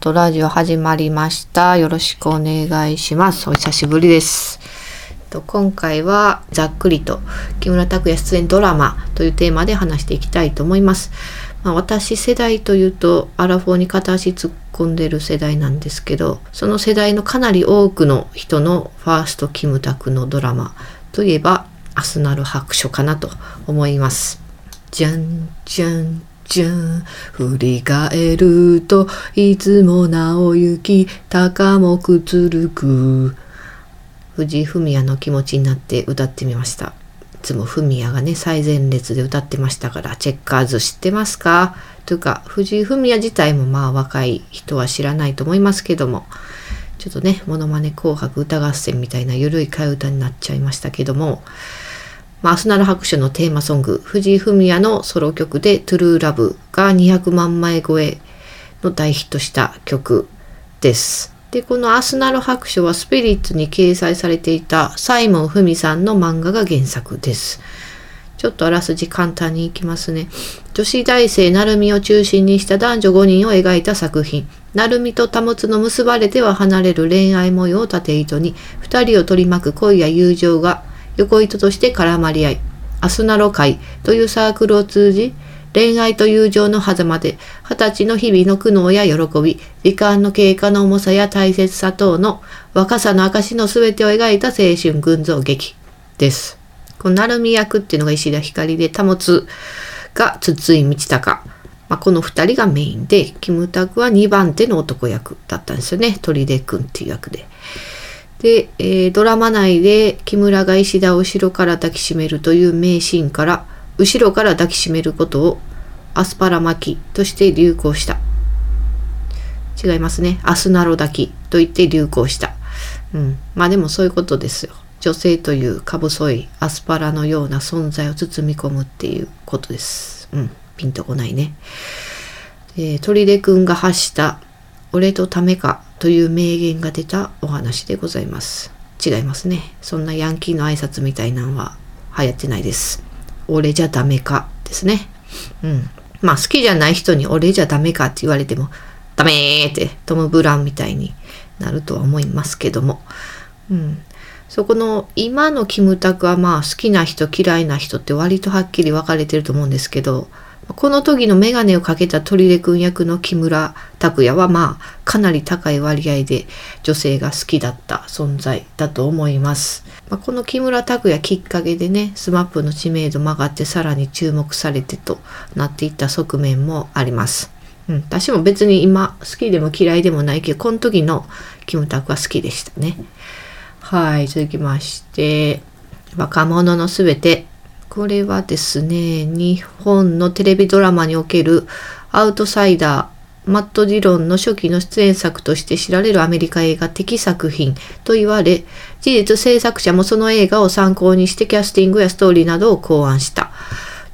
とラジオ始まりました。よろしくお願いします。お久しぶりです。今回はざっくりと木村拓哉出演ドラマというテーマで話していきたいと思います。まあ、私世代というとアラフォーに片足突っ込んでる世代なんですけどその世代のかなり多くの人のファーストキムタクのドラマといえば「アスナル白書」かなと思います。じゃんじゃんじゃん振り返るといつも直行き高木つるく。藤井フミヤの気持ちになって歌ってみました。いつもフミヤがね最前列で歌ってましたからチェッカーズ知ってますか？というか藤井フミヤ自体もまあ若い人は知らないと思いますけども。ちょっとね「ものまね紅白歌合戦」みたいなゆるい替え歌になっちゃいましたけども。まあ、アスナル白書のテーマソング、藤井フミヤのソロ曲でトゥルーラブが200万枚超えの大ヒットした曲です。で、このアスナル白書はスピリッツに掲載されていたサイモン・フミさんの漫画が原作です。ちょっとあらすじ簡単にいきますね。女子大生成美を中心にした男女5人を描いた作品。成美と保つの結ばれては離れる恋愛模様を縦糸に、二人を取り巻く恋や友情が横糸として絡まり合い、アスナロ会というサークルを通じ、恋愛と友情の狭間で、二十歳の日々の苦悩や喜び、時間の経過の重さや大切さ等の若さの証の全てを描いた青春群像劇です。この成美役っていうのが石田ひかりで、保つが筒井道隆。まあ、この二人がメインで、キムタクは2番手の男役だったんですよね。砦くんっていう役で。で、えードラマ内で木村が石田を後ろから抱きしめるという名シーンから後ろから抱きしめることをアスパラ巻きとして流行した。違いますね。アスナロ抱きと言って流行した。うん。まあでもそういうことですよ。女性というか細いアスパラのような存在を包み込むっていうことです。うん。ピンとこないね。えー、砦くんが発した「俺とためか」という名言が出たお話でございます。違いますね。そんなヤンキーの挨拶みたいなのは流行ってないです。俺じゃダメかですね。うん。まあ好きじゃない人に俺じゃダメかって言われてもダメーってトム・ブラウンみたいになるとは思いますけども。うん。そこの今のキムタクはまあ好きな人嫌いな人って割とはっきり分かれてると思うんですけどこの時のメガネをかけた砦くん役の木村拓哉はまあかなり高い割合で女性が好きだった存在だと思います。まあ、この木村拓哉きっかけでね、スマップの知名度も上がってさらに注目されてとなっていった側面もあります。うん、私も別に今好きでも嫌いでもないけど、この時のキムタクは好きでしたね。はい、続きまして、若者のすべて。これはですね、日本のテレビドラマにおけるアウトサイダー、マット・ディロンの初期の出演作として知られるアメリカ映画的作品と言われ、事実制作者もその映画を参考にしてキャスティングやストーリーなどを考案した。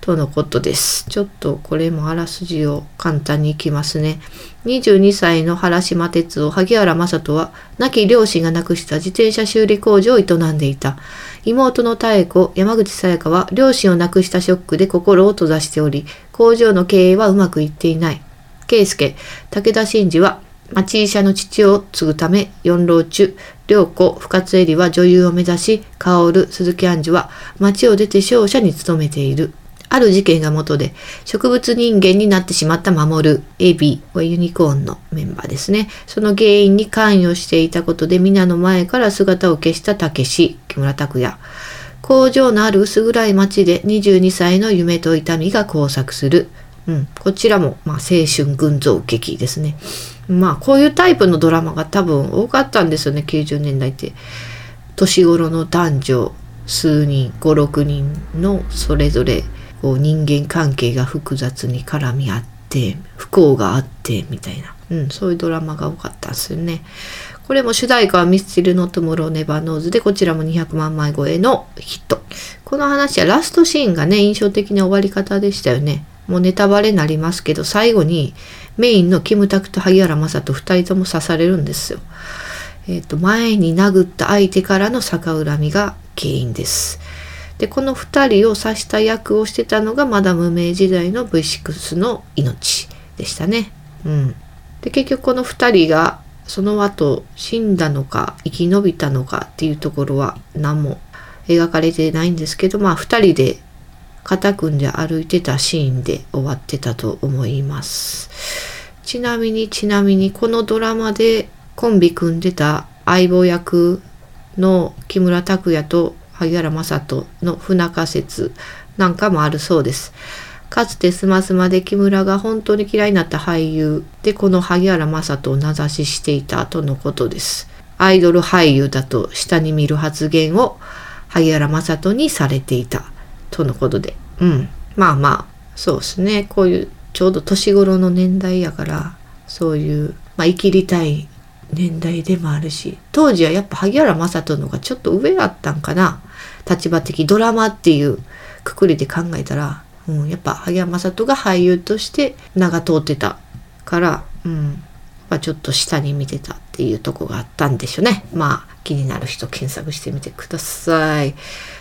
とのことです。ちょっとこれもあらすじを簡単にいきますね。22歳の原島哲夫、萩原正人は、亡き両親が亡くした自転車修理工場を営んでいた。妹の妙子、山口さやかは、両親を亡くしたショックで心を閉ざしており、工場の経営はうまくいっていない。圭介、武田真治は、町医者の父を継ぐため、四郎中、良子、深津絵里は女優を目指し、薫、鈴木杏樹は、町を出て商社に勤めている。ある事件が元で、植物人間になってしまった守る、エビはユニコーンのメンバーですね。その原因に関与していたことで、皆の前から姿を消した武志、木村拓哉。工場のある薄暗い町で22歳の夢と痛みが交錯する。うん、こちらも、まあ、青春群像劇ですね。まあ、こういうタイプのドラマが多分多かったんですよね、90年代って。年頃の男女数人、5、6人のそれぞれこう人間関係が複雑に絡み合って、不幸があって、みたいな。うん、そういうドラマが多かったんですよね。これも主題歌はミスチルの Tomorrow never knows で、こちらも200万枚超えのヒット。この話はラストシーンがね、印象的な終わり方でしたよね。もうネタバレになりますけど、最後にメインのキムタクと萩原正人2人とも刺されるんですよ。えっ、と、前に殴った相手からの逆恨みが原因です。で、この2人を刺した役をしてたのがまだ無名時代の V6 の命でしたね。うん。で結局この2人がその後死んだのか生き延びたのかっていうところは何も描かれてないんですけどまあ2人で肩組んで歩いてたシーンで終わってたと思いますちなみにちなみにこのドラマでコンビ組んでた相棒役の木村拓哉と萩原正人の不仲説なんかもあるそうです。かつてスマスマで木村が本当に嫌いになった俳優でこの萩原正人を名指ししていたとのことです。アイドル俳優だと下に見る発言を萩原正人にされていたとのことで。うん。まあまあ、そうですね。こういうちょうど年頃の年代やから、そういう、まあ生きりたい年代でもあるし、当時はやっぱ萩原正人の方がちょっと上だったんかな。立場的ドラマっていうくくりで考えたら、うん、やっぱ萩山里が俳優として名が通ってたから、うん、まあ、ちょっと下に見てたっていうとこがあったんでしょうね。まあ気になる人検索してみてください。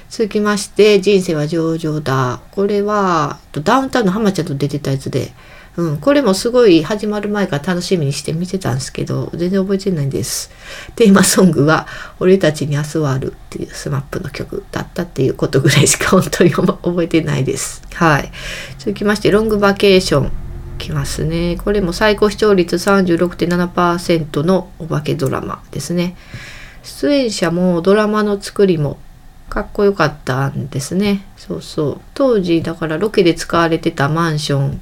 続きまして、人生は上々だ。これは、ダウンタウンの浜ちゃんと出てたやつで、うん、これもすごい始まる前から楽しみにして見てたんですけど、全然覚えてないんです。テーマソングは、俺たちに明日はあるっていう SMAP の曲だったっていうことぐらいしか本当に覚えてないです。はい。続きまして、ロングバケーション。きますね。これも最高視聴率36.7%のお化けドラマですね。出演者もドラマの作りもかっこよかったんですね。そうそう。当時だからロケで使われてたマンション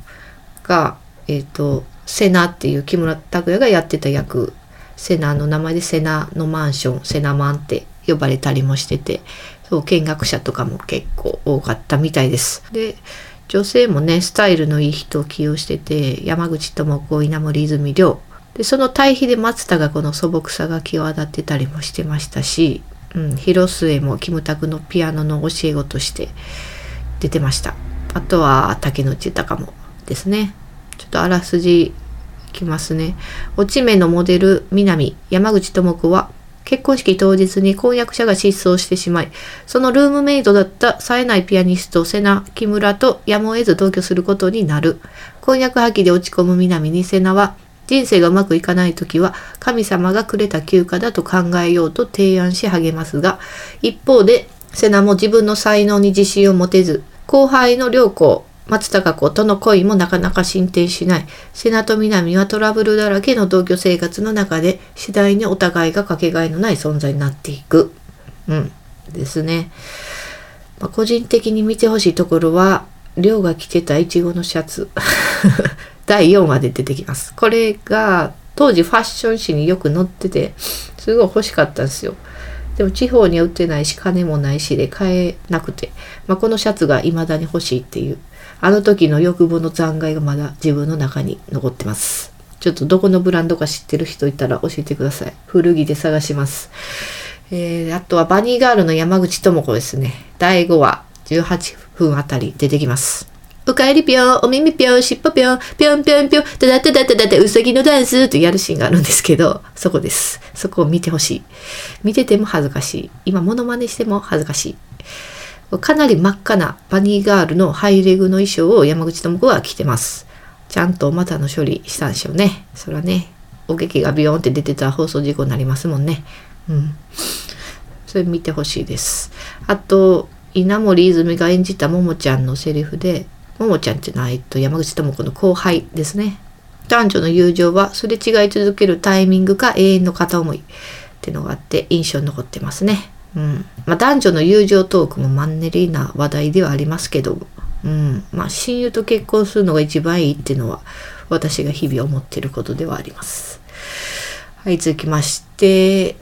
が、えっ、ー、と、セナっていう木村拓哉がやってた役、セナの名前でセナのマンション、セナマンって呼ばれたりもしてて、そう、見学者とかも結構多かったみたいです。で、女性もね、スタイルのいい人を起用してて、山口智子、稲森泉亮。で、その対比で松田がこの素朴さが際立ってたりもしてましたし、うん、広末もキムタクのピアノの教え子として出てました。あとは竹野内豊もですね。ちょっとあらすじいきますね。落ち目のモデル南山口智子は結婚式当日に婚約者が失踪してしまい、そのルームメイトだった冴えないピアニスト、瀬名、木村とやむを得ず同居することになる。婚約破棄で落ち込む南に瀬名は、人生がうまくいかない時は神様がくれた休暇だと考えようと提案し励ますが、一方で瀬名も自分の才能に自信を持てず、後輩の良子、松たか子との恋もなかなか進展しない。瀬名と南はトラブルだらけの同居生活の中で次第にお互いがかけがえのない存在になっていく。うん。ですね。まあ、個人的に見てほしいところは、亮が着てたイチゴのシャツ。第4話で出てきます。これが当時ファッション誌によく載ってて、すごい欲しかったんですよ。でも地方には売ってないし、金もないしで買えなくて、まあ、このシャツが未だに欲しいっていうあの時の欲望の残骸がまだ自分の中に残ってます。ちょっとどこのブランドか知ってる人いたら教えてください。古着で探します。えー、あとはバニーガールの山口智子ですね。第5話、18分あたり出てきます。おかえりぴょん、お耳ぴょん、しっぽぴょん、ぴょんぴょんぴょん、ただただただたうさぎのダンスとやるシーンがあるんですけど、そこです。そこを見てほしい。見てても恥ずかしい。今、モノマネしても恥ずかしい。かなり真っ赤なバニーガールのハイレグの衣装を山口智子は着てます。ちゃんと股の処理したんでしょうね。そらね、お劇がビヨーンって出てた放送事故になりますもんね。うん。それ見てほしいです。あと、稲森泉が演じたももちゃんのセリフで、ももちゃんってのは、えっと、山口智子の後輩ですね。男女の友情はすれ違い続けるタイミングか永遠の片思いってのがあって印象に残ってますね。うんまあ、男女の友情トークもマンネリな話題ではありますけど、うんまあ、親友と結婚するのが一番いいっていうのは私が日々思ってることではあります。はい、続きまして、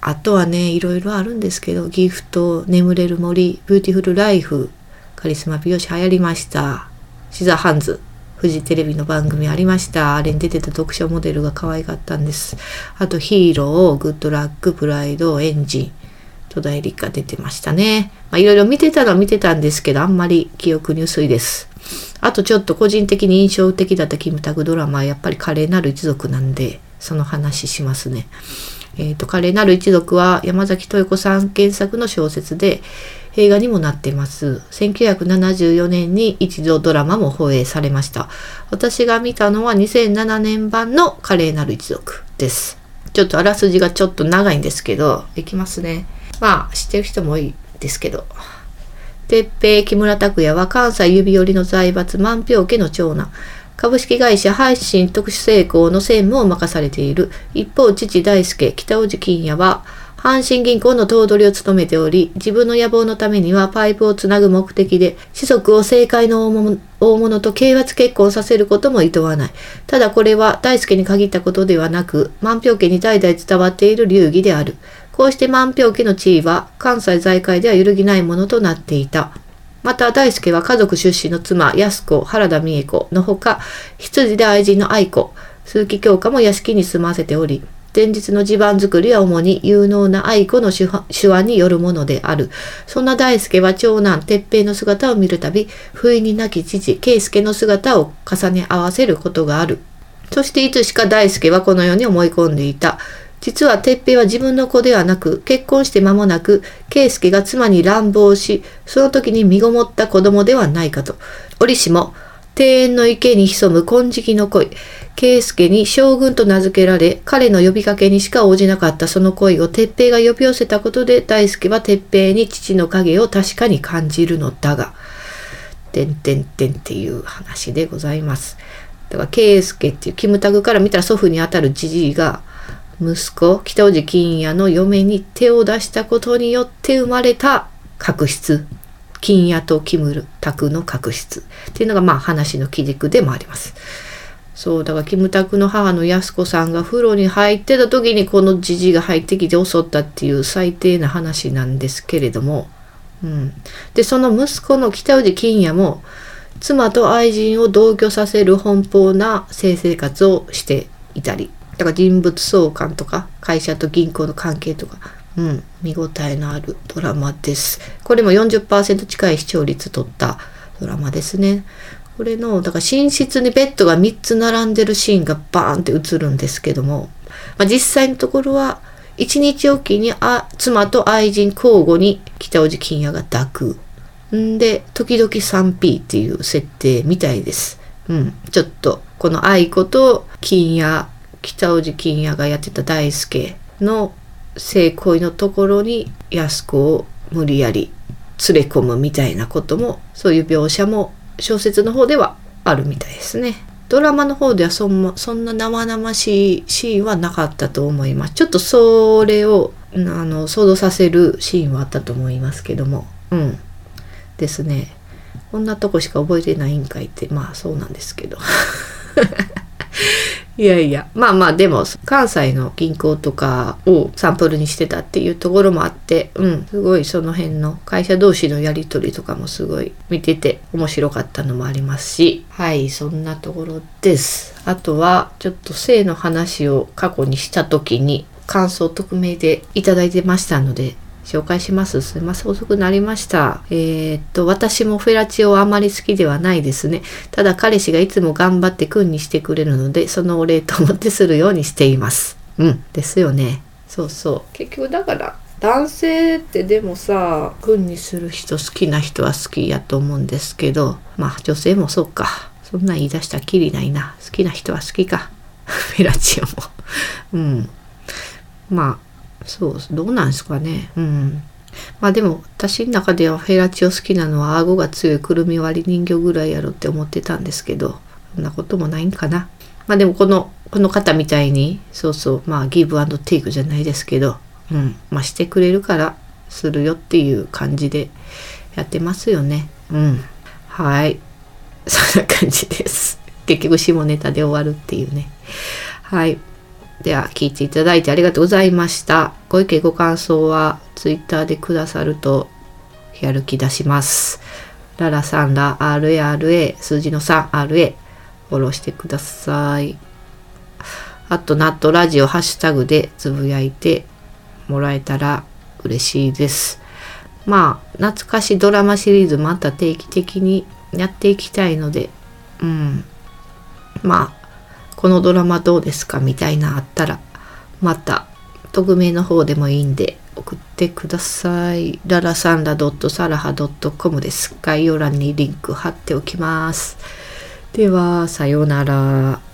あとはね、いろいろあるんですけど、ギフト、眠れる森、ビューティフルライフ、カリスマ美容師流行りました。シザーハンズ、フジテレビの番組ありました。あれに出てた読書モデルが可愛かったんです。あとヒーロー、グッドラック、プライド、エンジン、戸田恵梨香出てましたね。まあ、いろいろ見てたの見てたんですけど、あんまり記憶に薄いです。あとちょっと個人的に印象的だったキムタクドラマはやっぱり華麗なる一族なんで、その話しますね。えっ、ー、と、華麗なる一族は山崎豊子さん原作の小説で、映画にもなっています。1974年に一度ドラマも放映されました。私が見たのは2007年版の華麗なる一族です。ちょっとあらすじがちょっと長いんですけど、いきますね。まあ、知ってる人も多いですけど。鉄平木村拓哉は関西指折りの財閥万票家の長男。株式会社配信特殊成功の専務を任されている。一方、父大輔、北尾路金也は、阪神銀行の頭取を務めており、自分の野望のためにはパイプをつなぐ目的で、子息を政界の大物と啓発結婚させることも厭わない。ただこれは大輔に限ったことではなく、万票家に代々伝わっている流儀である。こうして万票家の地位は関西財界では揺るぎないものとなっていた。また大輔は家族出身の妻、安子、原田美恵子のほか、羊で愛人の愛子、鈴木京香も屋敷に住ませており、前日の地盤作りは主に有能な愛子の手腕によるものである。そんな大輔は長男、鉄平の姿を見るたび、不意に亡き父、圭介の姿を重ね合わせることがある。そしていつしか大輔はこのように思い込んでいた。実は哲平は自分の子ではなく、結婚して間もなく、圭介が妻に乱暴し、その時に身ごもった子供ではないかと。折しも、庭園の池に潜む金色の恋。圭介に将軍と名付けられ、彼の呼びかけにしか応じなかったその恋を哲平が呼び寄せたことで、大輔は哲平に父の影を確かに感じるのだが、てんてんてんっていう話でございます。だから、圭介っていうキムタグから見たら祖父にあたるじじいが、息子、北尾路金也の嫁に手を出したことによって生まれた確執。金也とキムルタクの確執。っていうのがまあ話の基軸でもあります。そう、だからキムタクの母の安子さんが風呂に入ってた時にこのじじが入ってきて襲ったっていう最低な話なんですけれども。うん。で、その息子の北尾路金也も妻と愛人を同居させる奔放な性生活をしていたり。だから人物相関とか会社と銀行の関係とか、うん、見応えのあるドラマです。これも40%近い視聴率取ったドラマですね。これの、だから寝室にベッドが3つ並んでるシーンがバーンって映るんですけども、まあ、実際のところは、1日おきにあ妻と愛人交互に北尾路金也が抱く。んで、時々 3P っていう設定みたいです。うん。ちょっと、この愛子と金也北尾路金也がやってた大輔の性行為のところに安子を無理やり連れ込むみたいなこともそういう描写も小説の方ではあるみたいですね。ドラマの方ではそんそんな生々しいシーンはなかったと思います。ちょっとそれをあの想像させるシーンはあったと思いますけども。うん。ですね。こんなとこしか覚えてないんかいって、まあそうなんですけど。いやいや、まあまあでも関西の銀行とかをサンプルにしてたっていうところもあって、うん、すごいその辺の会社同士のやり取りとかもすごい見てて面白かったのもありますし、はい、そんなところです。あとはちょっと性の話を過去にした時に感想匿名でいただいてましたので、紹介します。すいません、遅くなりました。えー、っと、私もフェラチオあまり好きではないですね。ただ彼氏がいつも頑張って君にしてくれるので、そのお礼と思ってするようにしています。うん、ですよね。そうそう。結局だから、男性ってでもさ、君にする人好きな人は好きやと思うんですけど、まあ女性もそうか。そんなん言い出したきりないな。好きな人は好きか。フェラチオも。うん。まあ、そうどうなんですかね。うん。まあでも私の中ではフェラチオ好きなのは顎が強いくるみ割り人形ぐらいやろって思ってたんですけどそんなこともないんかな。まあでもこのこの方みたいにそうそうまあギブアンドテイクじゃないですけどうんまあしてくれるからするよっていう感じでやってますよね。うん。はい。そんな感じです。結局下ネタで終わるっていうね。はいでは、聞いていただいてありがとうございました。ご意見、ご感想は Twitter でくださるとやる気出します。ララさんら RARA 数字の 3RA フォローしてください。あと、ナットラジオハッシュタグでつぶやいてもらえたら嬉しいです。まあ、懐かしドラマシリーズまた定期的にやっていきたいので、うん。まあ、このドラマどうですかみたいなあったらまた匿名の方でもいいんで送ってください。ララサンラサラハ .com です。概要欄にリンク貼っておきます。では、さようなら。